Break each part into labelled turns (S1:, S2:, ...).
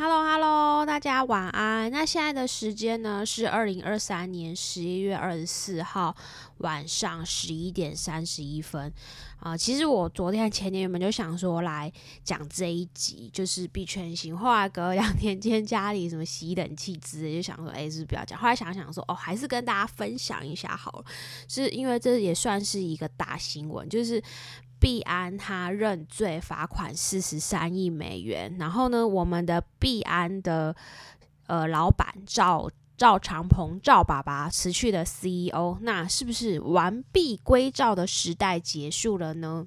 S1: Hello，Hello，大家晚安。那现在的时间呢是二零二三年十一月二十四号晚上十一点三十一分啊。其实我昨天前天原本就想说来讲这一集，就是币圈型。后来隔两天，今天家里什么洗冷气之类，就想说，哎，是不是不要讲？后来想想说，哦，还是跟大家分享一下好了，是因为这也算是一个大新闻，就是。币安他认罪，罚款四十三亿美元。然后呢，我们的币安的呃老板赵赵长鹏赵爸爸辞去了 CEO，那是不是完璧归赵的时代结束了呢？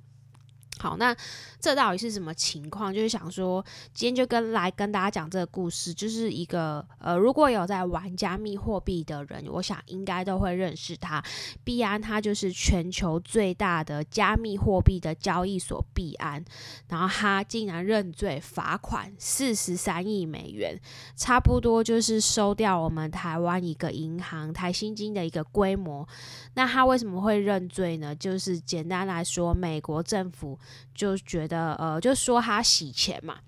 S1: 好，那这到底是什么情况？就是想说，今天就跟来跟大家讲这个故事，就是一个呃，如果有在玩加密货币的人，我想应该都会认识他。币安它就是全球最大的加密货币的交易所，币安，然后他竟然认罪，罚款四十三亿美元，差不多就是收掉我们台湾一个银行台新金的一个规模。那他为什么会认罪呢？就是简单来说，美国政府。就觉得呃，就说他洗钱嘛，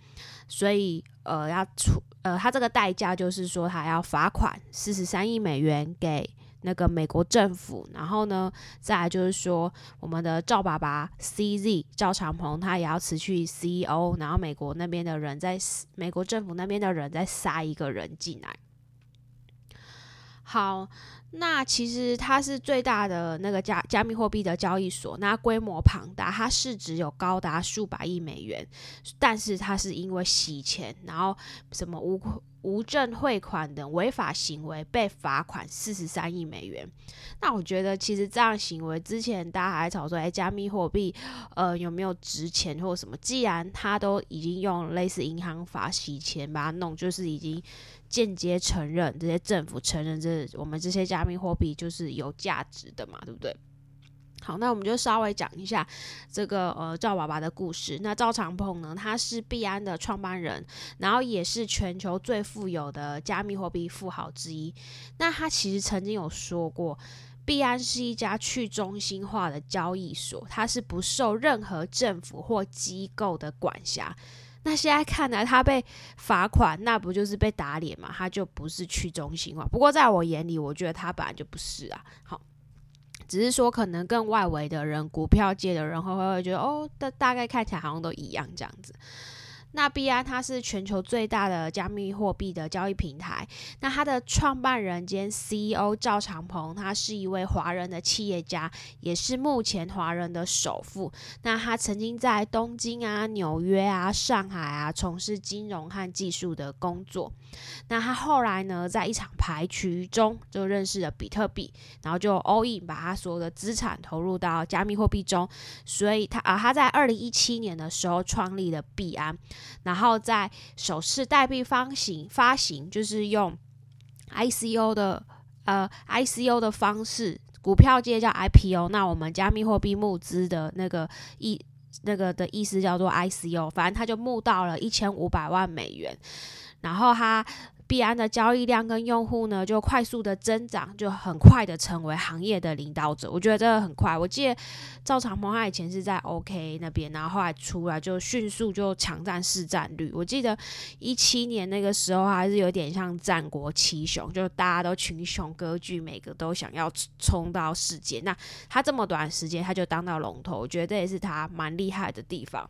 S1: 所以呃要出呃，他这个代价就是说他要罚款四十三亿美元给那个美国政府，然后呢，再来就是说我们的赵爸爸 CZ 赵长鹏他也要辞去 CEO，然后美国那边的人在美国政府那边的人再杀一个人进来，好。那其实它是最大的那个加加密货币的交易所，那规模庞大，它市值有高达数百亿美元，但是它是因为洗钱，然后什么无无证汇款等违法行为被罚款四十三亿美元。那我觉得其实这样行为之前大家还在吵说，哎，加密货币呃有没有值钱或什么？既然他都已经用类似银行法洗钱把它弄，就是已经。间接承认这些政府承认这我们这些加密货币就是有价值的嘛，对不对？好，那我们就稍微讲一下这个呃赵爸爸的故事。那赵长鹏呢，他是币安的创办人，然后也是全球最富有的加密货币富豪之一。那他其实曾经有说过，币安是一家去中心化的交易所，它是不受任何政府或机构的管辖。那现在看来，他被罚款，那不就是被打脸嘛？他就不是去中心化。不过在我眼里，我觉得他本来就不是啊。好，只是说可能更外围的人，股票界的人会会会觉得，哦，大大概看起来好像都一样这样子。那币安它是全球最大的加密货币的交易平台。那它的创办人兼 CEO 赵长鹏，他是一位华人的企业家，也是目前华人的首富。那他曾经在东京啊、纽约啊、上海啊从事金融和技术的工作。那他后来呢，在一场牌局中就认识了比特币，然后就 all in 把他所有的资产投入到加密货币中。所以他啊，他在二零一七年的时候创立了币安。然后在首次代币发行发行，就是用 ICO 的呃 ICO 的方式，股票界叫 IPO，那我们加密货币募资的那个意那个的意思叫做 ICO，反正他就募到了一千五百万美元，然后他。币安的交易量跟用户呢，就快速的增长，就很快的成为行业的领导者。我觉得这个很快。我记得赵长鹏他以前是在 OK 那边，然后后来出来就迅速就抢占市占率。我记得一七年那个时候还是有点像战国七雄，就大家都群雄割据，每个都想要冲到世界。那他这么短时间他就当到龙头，我觉得这也是他蛮厉害的地方。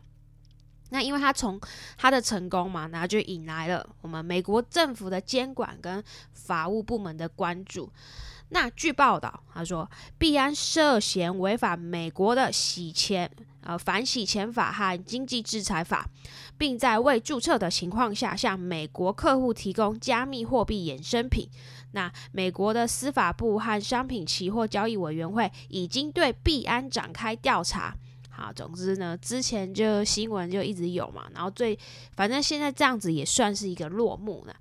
S1: 那因为他从他的成功嘛，然后就引来了我们美国政府的监管跟法务部门的关注。那据报道，他说币安涉嫌违反美国的洗钱呃反洗钱法和经济制裁法，并在未注册的情况下向美国客户提供加密货币衍生品。那美国的司法部和商品期货交易委员会已经对币安展开调查。好，总之呢，之前就新闻就一直有嘛，然后最反正现在这样子也算是一个落幕了。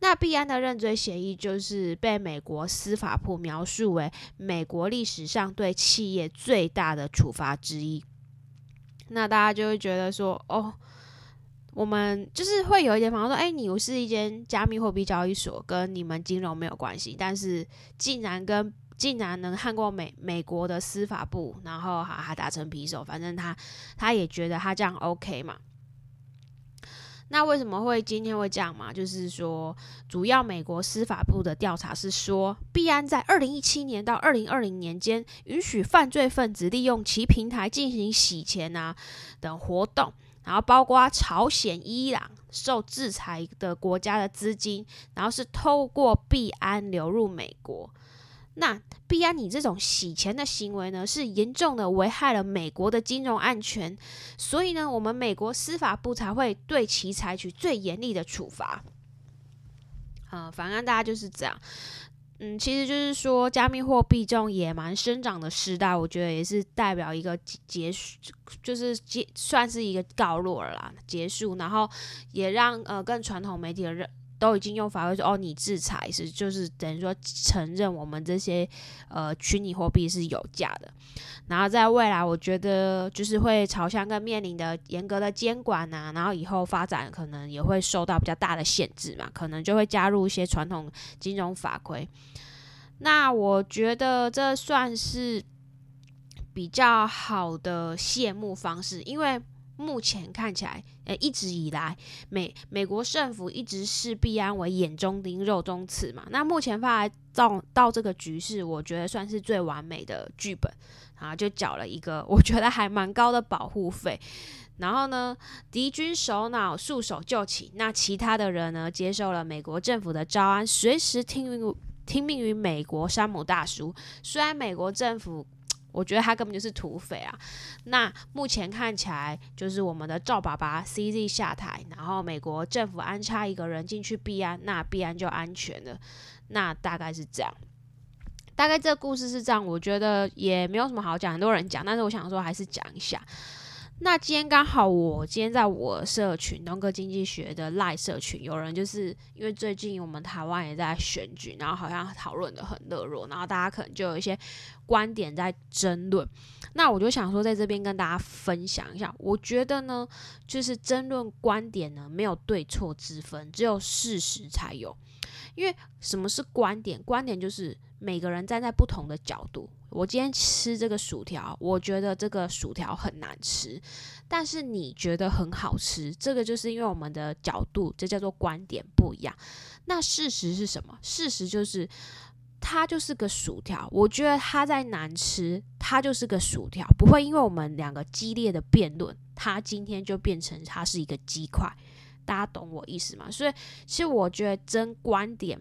S1: 那币安的认罪协议就是被美国司法部描述为美国历史上对企业最大的处罚之一。那大家就会觉得说，哦，我们就是会有一点，反正说，哎，你是一间加密货币交易所，跟你们金融没有关系，但是竟然跟竟然能看过美美国的司法部，然后还还打成皮手，反正他他也觉得他这样 OK 嘛。那为什么会今天会这样嘛？就是说，主要美国司法部的调查是说，币安在二零一七年到二零二零年间，允许犯罪分子利用其平台进行洗钱啊等活动，然后包括朝鲜、伊朗受制裁的国家的资金，然后是透过币安流入美国。那币安你这种洗钱的行为呢，是严重的危害了美国的金融安全，所以呢，我们美国司法部才会对其采取最严厉的处罚。啊，反正大家就是这样。嗯，其实就是说，加密货币这种野蛮生长的时代，我觉得也是代表一个结束，就是结算是一个告落了啦，结束，然后也让呃更传统媒体的人。都已经用法规说哦，你制裁是就是等于说承认我们这些呃虚拟货币是有价的，然后在未来我觉得就是会朝向更面临的严格的监管呐，然后以后发展可能也会受到比较大的限制嘛，可能就会加入一些传统金融法规。那我觉得这算是比较好的谢幕方式，因为。目前看起来，呃，一直以来，美美国政府一直视必安为眼中钉、肉中刺嘛。那目前发来到到这个局势，我觉得算是最完美的剧本啊，就缴了一个我觉得还蛮高的保护费。然后呢，敌军首脑束手就擒，那其他的人呢，接受了美国政府的招安，随时听命听命于美国山姆大叔。虽然美国政府。我觉得他根本就是土匪啊！那目前看起来就是我们的赵爸爸 CZ 下台，然后美国政府安插一个人进去避安，那避安就安全了。那大概是这样，大概这个故事是这样。我觉得也没有什么好讲，很多人讲，但是我想说还是讲一下。那今天刚好，我今天在我社群东哥经济学的赖社群，有人就是因为最近我们台湾也在选举，然后好像讨论的很热络，然后大家可能就有一些观点在争论。那我就想说，在这边跟大家分享一下，我觉得呢，就是争论观点呢，没有对错之分，只有事实才有。因为什么是观点？观点就是每个人站在不同的角度。我今天吃这个薯条，我觉得这个薯条很难吃，但是你觉得很好吃，这个就是因为我们的角度，这叫做观点不一样。那事实是什么？事实就是它就是个薯条，我觉得它在难吃，它就是个薯条，不会因为我们两个激烈的辩论，它今天就变成它是一个鸡块。大家懂我意思吗？所以其实我觉得争观点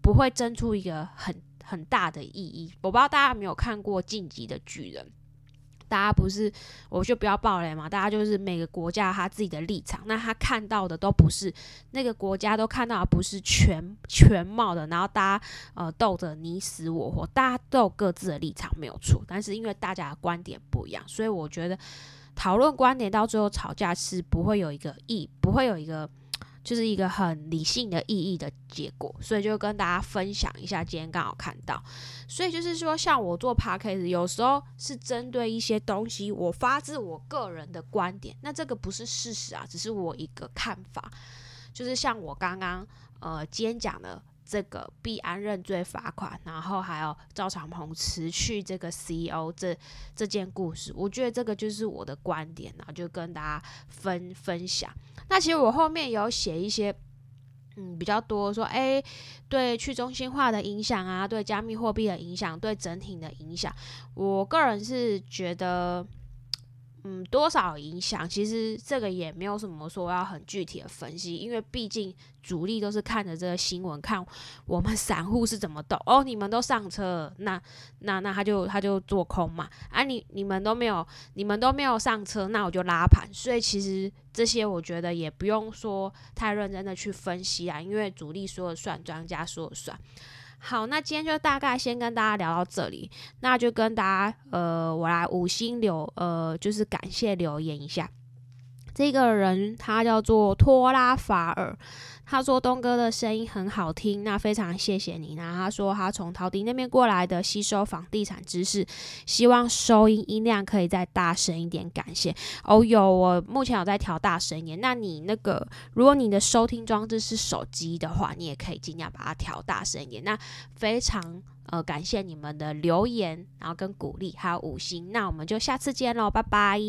S1: 不会争出一个很。很大的意义，我不知道大家有没有看过《晋级的巨人》，大家不是我就不要爆雷嘛，大家就是每个国家他自己的立场，那他看到的都不是那个国家都看到不是全全貌的，然后大家呃斗着你死我活，大家都有各自的立场没有错，但是因为大家的观点不一样，所以我觉得讨论观点到最后吵架是不会有一个意，不会有一个。就是一个很理性的意义的结果，所以就跟大家分享一下。今天刚好看到，所以就是说，像我做 podcast，有时候是针对一些东西，我发自我个人的观点，那这个不是事实啊，只是我一个看法。就是像我刚刚呃今天讲的。这个必安认罪罚款，然后还有赵长鹏辞去这个 CEO 这这件故事，我觉得这个就是我的观点，然后就跟大家分分享。那其实我后面有写一些，嗯，比较多说，哎，对去中心化的影响啊，对加密货币的影响，对整体的影响，我个人是觉得。嗯，多少影响？其实这个也没有什么说要很具体的分析，因为毕竟主力都是看着这个新闻，看我们散户是怎么动。哦，你们都上车，那那那他就他就做空嘛。啊，你你们都没有，你们都没有上车，那我就拉盘。所以其实这些我觉得也不用说太认真的去分析啊，因为主力说了算，专家说了算。好，那今天就大概先跟大家聊到这里，那就跟大家呃，我来五星留呃，就是感谢留言一下。这个人他叫做托拉法尔，他说东哥的声音很好听，那非常谢谢你。然后他说他从陶迪那边过来的，吸收房地产知识，希望收音音量可以再大声一点，感谢。哦，有，我目前有在调大声一点。那你那个，如果你的收听装置是手机的话，你也可以尽量把它调大声一点。那非常呃感谢你们的留言，然后跟鼓励，还有五星。那我们就下次见喽，拜拜。